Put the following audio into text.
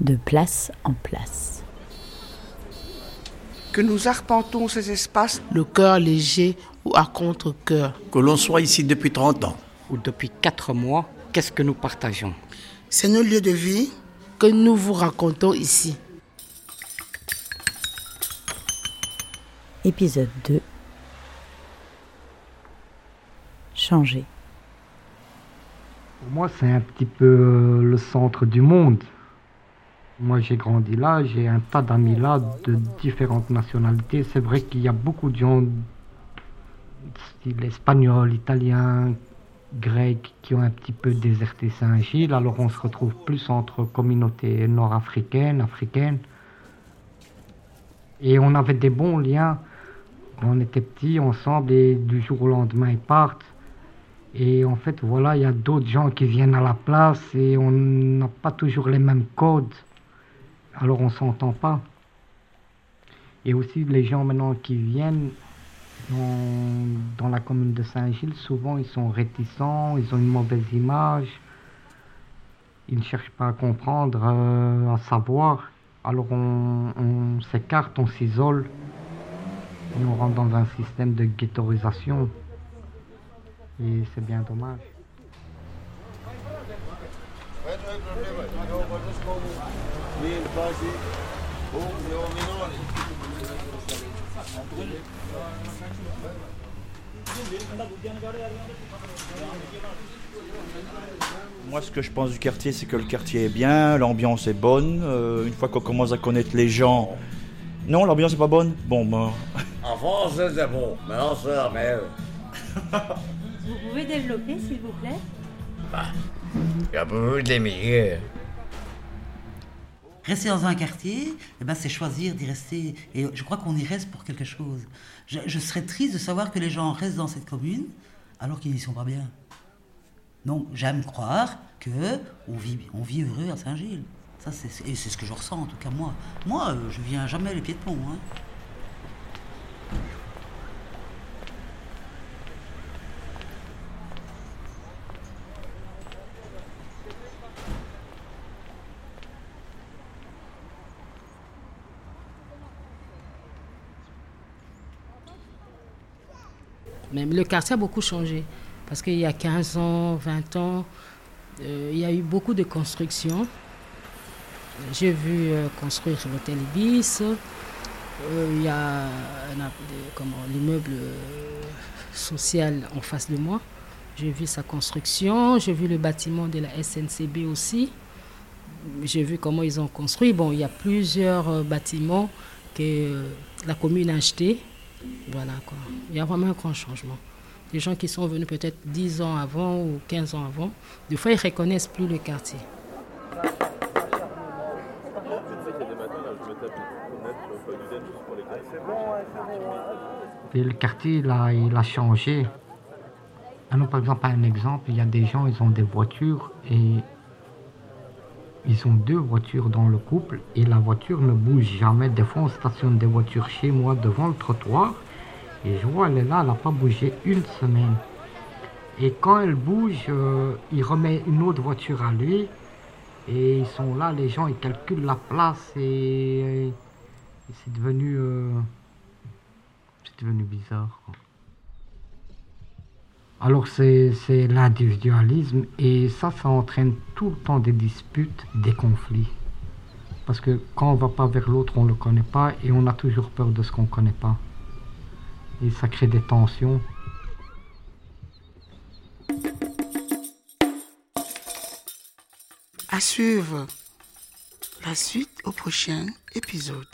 de place en place. Que nous arpentons ces espaces, le cœur léger ou à contre-cœur. Que l'on soit ici depuis 30 ans. Ou depuis 4 mois, qu'est-ce que nous partageons? C'est nos lieux de vie que nous vous racontons ici. Épisode 2 Changer. Pour moi, c'est un petit peu euh, le centre du monde. Moi, j'ai grandi là, j'ai un tas d'amis là de différentes nationalités. C'est vrai qu'il y a beaucoup de gens, style espagnol, italien, grec, qui ont un petit peu déserté Saint-Gilles. Alors, on se retrouve plus entre communautés nord-africaines, africaines. Et on avait des bons liens. On était petits ensemble et du jour au lendemain, ils partent. Et en fait, voilà, il y a d'autres gens qui viennent à la place et on n'a pas toujours les mêmes codes. Alors on s'entend pas. Et aussi les gens maintenant qui viennent dans, la commune de Saint-Gilles, souvent ils sont réticents, ils ont une mauvaise image. Ils ne cherchent pas à comprendre, euh, à savoir. Alors on, s'écarte, on s'isole et on rentre dans un système de ghettoisation. Et c'est bien dommage. Moi, ce que je pense du quartier, c'est que le quartier est bien, l'ambiance est bonne. Euh, une fois qu'on commence à connaître les gens. Non, l'ambiance est pas bonne Bon, ben. Avant, c'était bon. Maintenant, c'est la merde. Vous pouvez développer, s'il vous plaît? Bah, A beaucoup d'émigrés. Rester dans un quartier, eh ben, c'est choisir d'y rester. Et je crois qu'on y reste pour quelque chose. Je, serais triste de savoir que les gens restent dans cette commune alors qu'ils n'y sont pas bien. Donc j'aime croire que on vit, on vit heureux à Saint-Gilles. Ça, c'est, et c'est ce que je ressens, en tout cas moi. Moi, euh, je viens jamais les pieds de pont. Hein. Même le quartier a beaucoup changé. Parce qu'il y a 15 ans, 20 ans, euh, il y a eu beaucoup de constructions. J'ai vu euh, construire l'hôtel Ibis. Euh, il y a l'immeuble social en face de moi. J'ai vu sa construction. J'ai vu le bâtiment de la SNCB aussi. J'ai vu comment ils ont construit. Bon, il y a plusieurs bâtiments que la commune a achetés voilà quoi. Il y a vraiment un grand changement. Les gens qui sont venus peut-être 10 ans avant ou 15 ans avant, des fois ils ne reconnaissent plus le quartier. Le quartier, il a, il a changé. Par exemple, un exemple, il y a des gens, ils ont des voitures et ils ont deux voitures dans le couple et la voiture ne bouge jamais. Des fois, on stationne des voitures chez moi devant le trottoir et je vois, elle est là, elle n'a pas bougé une semaine. Et quand elle bouge, euh, il remet une autre voiture à lui et ils sont là, les gens, ils calculent la place et, c'est devenu, euh, c'est devenu bizarre. Alors c'est l'individualisme et ça, ça entraîne tout le temps des disputes, des conflits. Parce que quand on va pas vers l'autre, on ne le connaît pas et on a toujours peur de ce qu'on ne connaît pas. Et ça crée des tensions. À suivre la suite au prochain épisode.